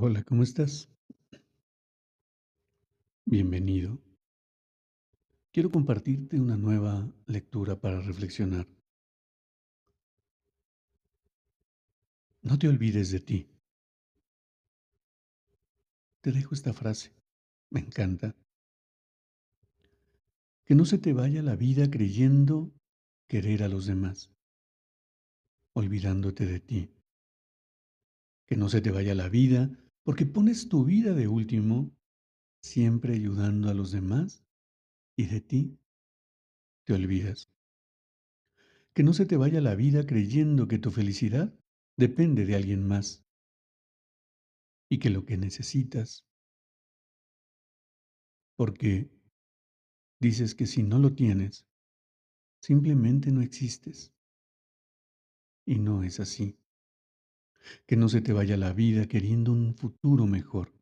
Hola, ¿cómo estás? Bienvenido. Quiero compartirte una nueva lectura para reflexionar. No te olvides de ti. Te dejo esta frase. Me encanta. Que no se te vaya la vida creyendo querer a los demás, olvidándote de ti. Que no se te vaya la vida porque pones tu vida de último, siempre ayudando a los demás y de ti te olvidas. Que no se te vaya la vida creyendo que tu felicidad depende de alguien más y que lo que necesitas, porque dices que si no lo tienes, simplemente no existes. Y no es así. Que no se te vaya la vida queriendo un futuro mejor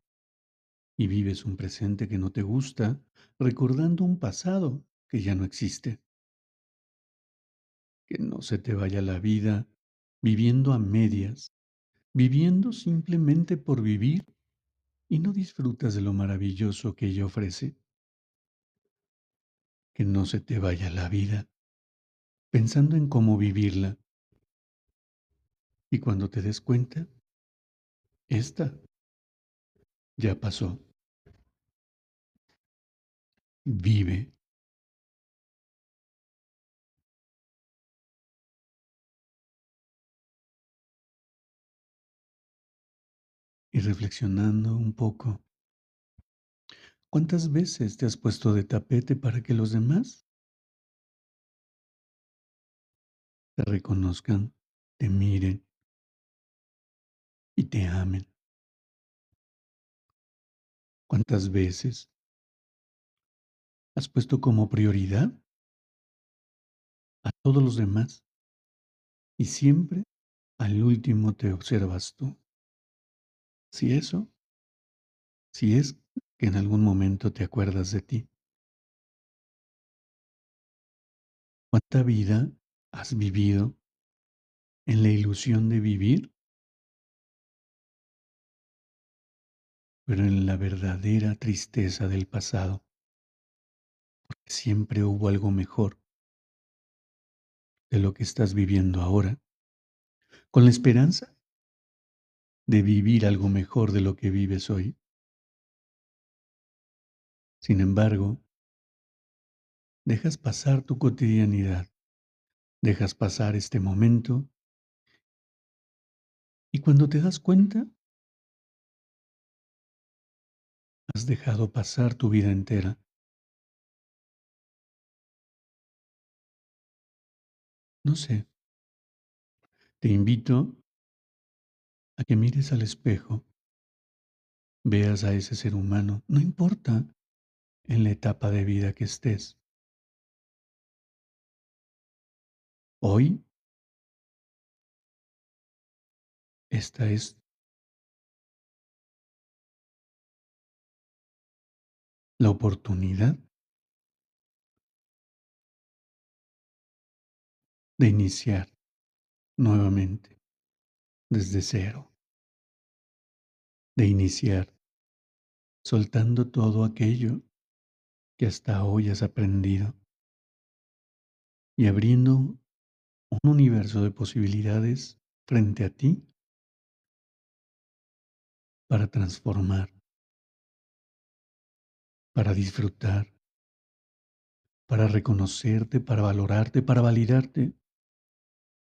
y vives un presente que no te gusta, recordando un pasado que ya no existe. Que no se te vaya la vida viviendo a medias, viviendo simplemente por vivir y no disfrutas de lo maravilloso que ella ofrece. Que no se te vaya la vida pensando en cómo vivirla. Y cuando te des cuenta, esta ya pasó. Vive. Y reflexionando un poco, ¿cuántas veces te has puesto de tapete para que los demás te reconozcan, te miren y te amen? ¿Cuántas veces has puesto como prioridad a todos los demás y siempre al último te observas tú. Si eso, si es que en algún momento te acuerdas de ti. ¿Cuánta vida has vivido en la ilusión de vivir? Pero en la verdadera tristeza del pasado porque siempre hubo algo mejor de lo que estás viviendo ahora, con la esperanza de vivir algo mejor de lo que vives hoy. Sin embargo, dejas pasar tu cotidianidad, dejas pasar este momento y cuando te das cuenta, has dejado pasar tu vida entera. No sé. Te invito a que mires al espejo, veas a ese ser humano, no importa en la etapa de vida que estés. Hoy, esta es la oportunidad de iniciar nuevamente desde cero, de iniciar soltando todo aquello que hasta hoy has aprendido y abriendo un universo de posibilidades frente a ti para transformar, para disfrutar, para reconocerte, para valorarte, para validarte,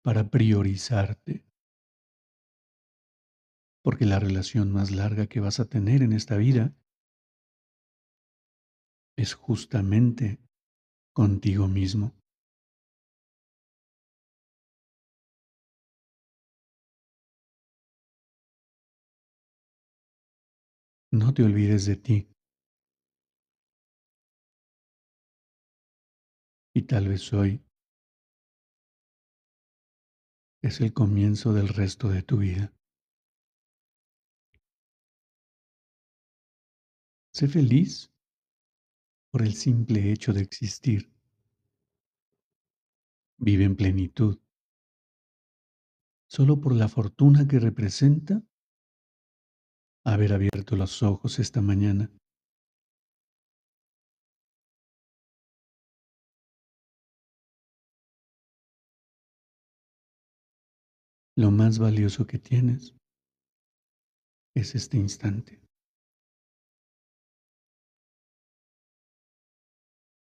para priorizarte. Porque la relación más larga que vas a tener en esta vida es justamente contigo mismo. No te olvides de ti. Y tal vez hoy es el comienzo del resto de tu vida. Sé feliz por el simple hecho de existir. Vive en plenitud. Solo por la fortuna que representa haber abierto los ojos esta mañana. Lo más valioso que tienes es este instante.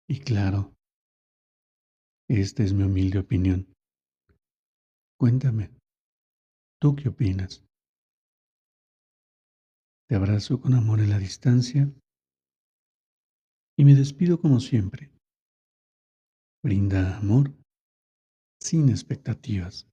Y claro, esta es mi humilde opinión. Cuéntame, ¿tú qué opinas? Te abrazo con amor en la distancia y me despido como siempre. Brinda amor sin expectativas.